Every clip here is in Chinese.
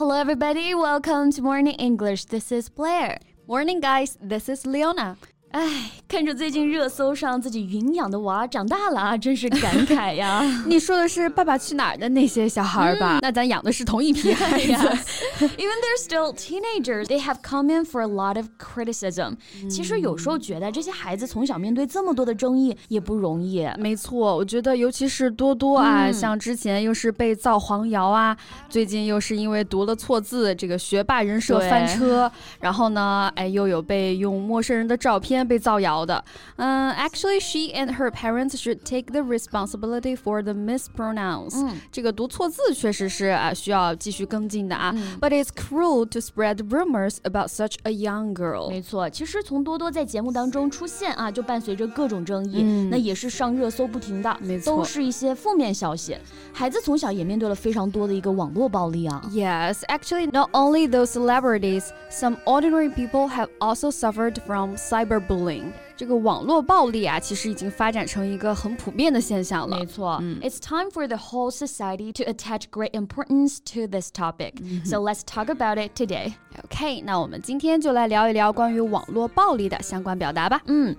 Hello, everybody. Welcome to Morning English. This is Blair. Morning, guys. This is Leona. 哎，看着最近热搜上自己云养的娃长大了啊，真是感慨呀！你说的是《爸爸去哪儿》的那些小孩吧？那咱养的是同一批孩子。Even they're still teenagers, they have come in for a lot of criticism. 其实有时候觉得这些孩子从小面对这么多的争议也不容易。没错，我觉得尤其是多多啊，像之前又是被造黄谣啊，最近又是因为读了错字，这个学霸人设翻车，然后呢，哎，又有被用陌生人的照片。被造谣的。嗯、uh,，actually she and her parents should take the responsibility for the mispronouns。嗯，这个读错字确实是啊需要继续跟进的啊。嗯、But it's cruel to spread rumors about such a young girl。没错，其实从多多在节目当中出现啊，就伴随着各种争议，嗯、那也是上热搜不停的，没错，都是一些负面消息。 孩子从小也面对了非常多的一个网络暴力啊。Yes, actually, not only those celebrities, some ordinary people have also suffered from cyberbullying. bullying。这个网络暴力啊，其实已经发展成一个很普遍的现象了。没错，嗯，It's time for the whole society to attach great importance to this topic. So let's talk about it today. OK，那我们今天就来聊一聊关于网络暴力的相关表达吧。嗯。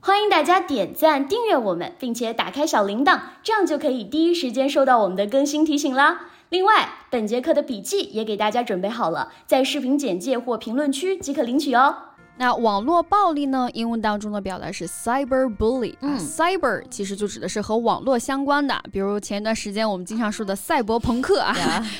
欢迎大家点赞、订阅我们，并且打开小铃铛，这样就可以第一时间收到我们的更新提醒啦。另外，本节课的笔记也给大家准备好了，在视频简介或评论区即可领取哦。那网络暴力呢？英文当中的表达是 cyberbully。嗯，cyber 其实就指的是和网络相关的，比如前一段时间我们经常说的赛博朋克啊，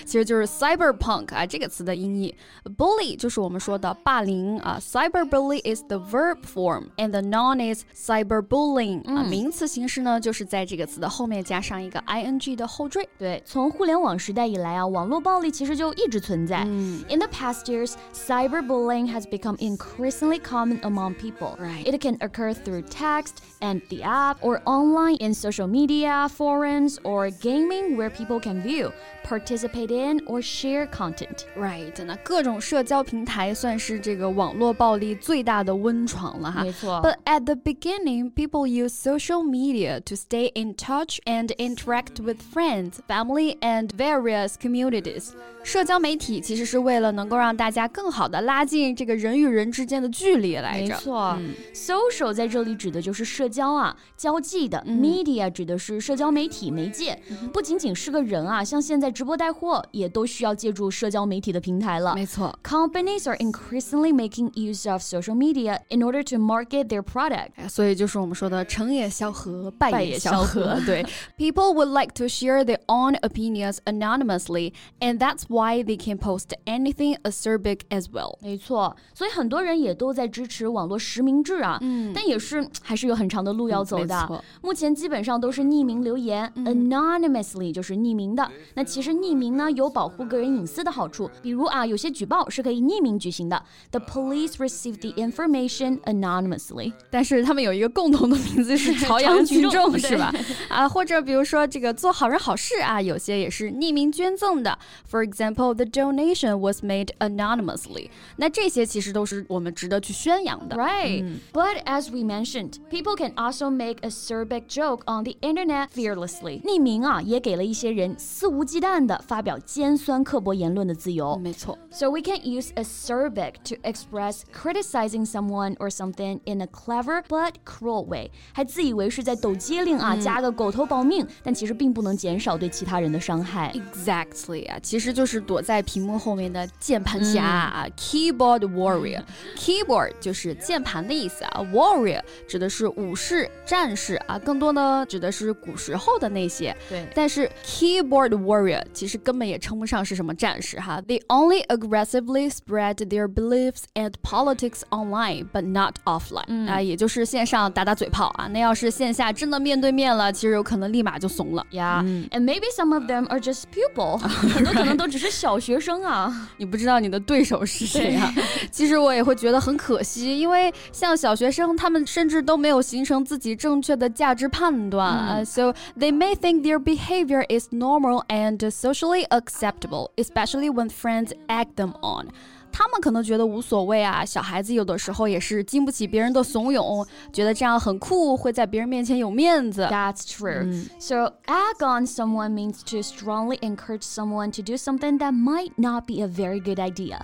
其实就是 cyberpunk 啊这个词的音译。bully 就是我们说的霸凌啊，cyberbully is the verb form，and the noun is cyberbullying。啊，名词形式呢就是在这个词的后面加上一个 ing 的后缀。对，从互联网时代以来啊，网络暴力其实就一直存在。In the past years, cyberbullying has become increasingly increasingly common among people. Right. It can occur through text and the app or online in social media, forums, or gaming where people can view, participate in, or share content. Right. 那各种社交平台算是这个网络暴力最大的温床了哈。没错。But at the beginning, people use social media to stay in touch and interact with friends, family, and various communities. 社交媒体其实是为了能够让大家更好的拉近这个人与人之间的 距离来着。没错、嗯、，social 在这里指的就是社交啊，交际的、嗯、；media 指的是社交媒体媒介。嗯、不仅仅是个人啊，像现在直播带货也都需要借助社交媒体的平台了。没错，companies are increasingly making use of social media in order to market their product。所以就是我们说的成也萧何，败也萧何。对，people would like to share their own opinions anonymously, and that's why they can post anything acerbic as well。没错，所以很多人也都 在支持网络实名制啊，嗯，但也是还是有很长的路要走的。嗯、目前基本上都是匿名留言、嗯、，anonymously 就是匿名的。那其实匿名呢有保护个人隐私的好处，比如啊，有些举报是可以匿名举行的。The police received the information anonymously，但是他们有一个共同的名字是 朝阳群众，是吧？啊，或者比如说这个做好人好事啊，有些也是匿名捐赠的。For example, the donation was made anonymously。那这些其实都是我们值得 去宣扬的。Right. But as we mentioned, people can also make a acerbic joke on the internet fearlessly。匿名啊，也给了一些人肆无忌惮的发表尖酸刻薄言论的自由。没错。So we can use acerbic to express criticizing someone or something in a clever but cruel way。还自以为是在抖机灵啊，加个狗头保命，但其实并不能减少对其他人的伤害。 Exactly 啊，其实就是躲在屏幕后面的键盘侠啊、keyboard warrior。keyboard 就是键盘的意思啊，warrior 指的是武士、战士啊，更多呢指的是古时候的那些。对，但是 keyboard warrior 其实根本也称不上是什么战士哈。They only aggressively spread their beliefs and politics online, but not offline、嗯、啊，也就是线上打打嘴炮啊。那要是线下真的面对面了，其实有可能立马就怂了。Yeah,、嗯、and maybe some of them are just pupil，很多可能都只是小学生啊。你不知道你的对手是谁啊？其实我也会觉得 很可惜，因为像小学生，他们甚至都没有形成自己正确的价值判断啊、嗯 uh,，so they may think their behavior is normal and socially acceptable, especially when friends egg them on. 他们可能觉得无所谓啊。小孩子有的时候也是经不起别人的怂恿，觉得这样很酷，会在别人面前有面子。That's true. So egg on someone means to strongly encourage someone to do something that might not be a very good idea.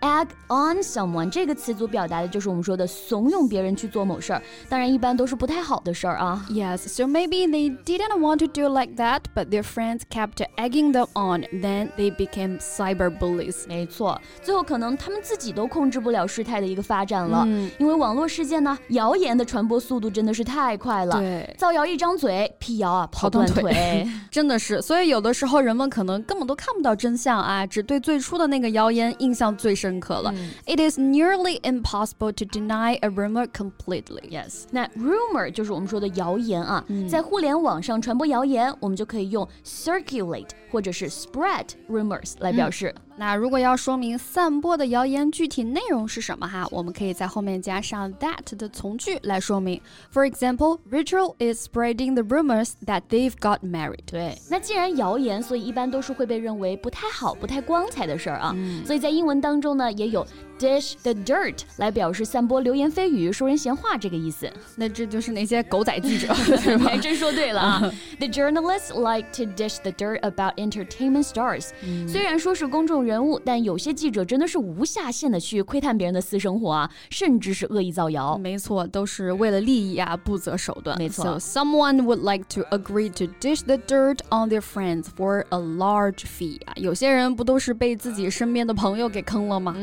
Egg on someone 这个词组表达的就是我们说的怂恿别人去做某事儿，当然一般都是不太好的事儿啊。 Yes, so maybe they didn't want to do like that, but their friends kept egging them on. Then they became cyber bullies. 没错，最后可能 他们自己都控制不了事态的一个发展了，嗯因为网络事件呢，谣言的传播速度真的是太快了。对造谣一张嘴，辟谣啊跑断腿腿。真的是，所以有的时候人们可能根本都看不到真相啊，只对最初的那个谣言印象最深刻了。It is nearly impossible to deny a rumor completely. Yes，那 rumor 就是我们说的谣言啊，嗯在互联网上传播谣言，我们就可以用 circulate 或者是 spread rumors 来表示。那如果要说明散播的谣言具体内容是什么哈，我们可以在后面加上 that 的从句来说明。For example, Rachel is spreading the rumors that they've got married. 对，那既然谣言，所以一般都是会被认为不太好、不太光彩的事儿啊。所以在英文当中呢，也有 dish the dirt 来表示散播流言蜚语、说人闲话这个意思。那这就是那些狗仔记者，你还真说对了啊！The journalists like to dish the dirt about entertainment stars、虽然说是公众人物，但有些记者真的是无下限的去窥探别人的私生活啊，甚至是恶意造谣。没错，都是为了利益啊，不择手段。没错 So someone would like to agree to dish the dirt on their friends for a large fee 啊。有些人不都是被自己身边的朋友给坑了吗？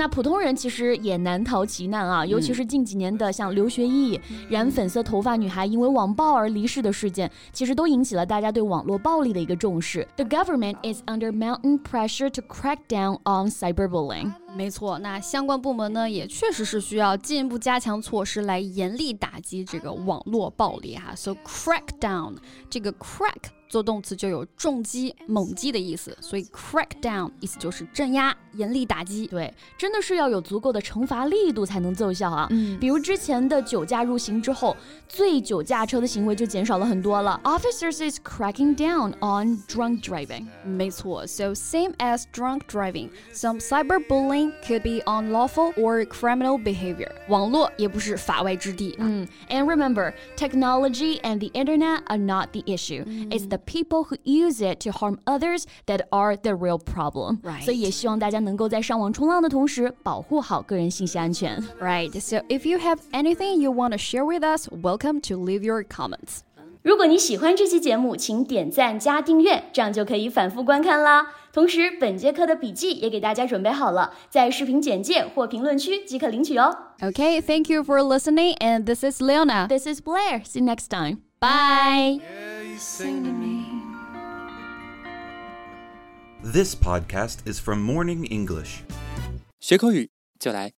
那普通人其实也难逃其难啊，尤其是近几年的像刘学义、染粉色头发女孩因为网暴而离世的事件，其实都引起了大家对网络暴力的一个重视。The government is under mountain pressure to crack down on cyberbullying。没错，那相关部门呢，也确实是需要进一步加强措施来严厉打击这个网络暴力哈。So crack down，这个 crack 做动词就有重击、猛击的意思，所以 crack down 意思就是镇压、严厉打击。对，真的是要有足够的惩罚力度才能奏效啊。嗯比如之前的酒驾入刑之后，醉酒驾车的行为就减少了很多了。Officers is cracking down on drunk driving。没错，so same as drunk driving, some cyberbullying could be unlawful or criminal behavior。网络也不是法外之地啊。嗯，And remember, technology and the internet are not the issue. It's the people who use it to harm others that are the real problem. Right. 所以也希望大家能够在上网冲浪的同时，保护好个人信息安全。 Right, so if you have anything you want to share with us, welcome to leave your comments. 如果你喜欢这期节目，请点赞加订阅，这样就可以反复观看啦。同时，本节课的笔记也给大家准备好了，在视频简介或评论区即可领取哦。 Okay, thank you for listening, and this is Leona. This is Blair. See you next time. Bye. This podcast is from Morning English. 学口语就来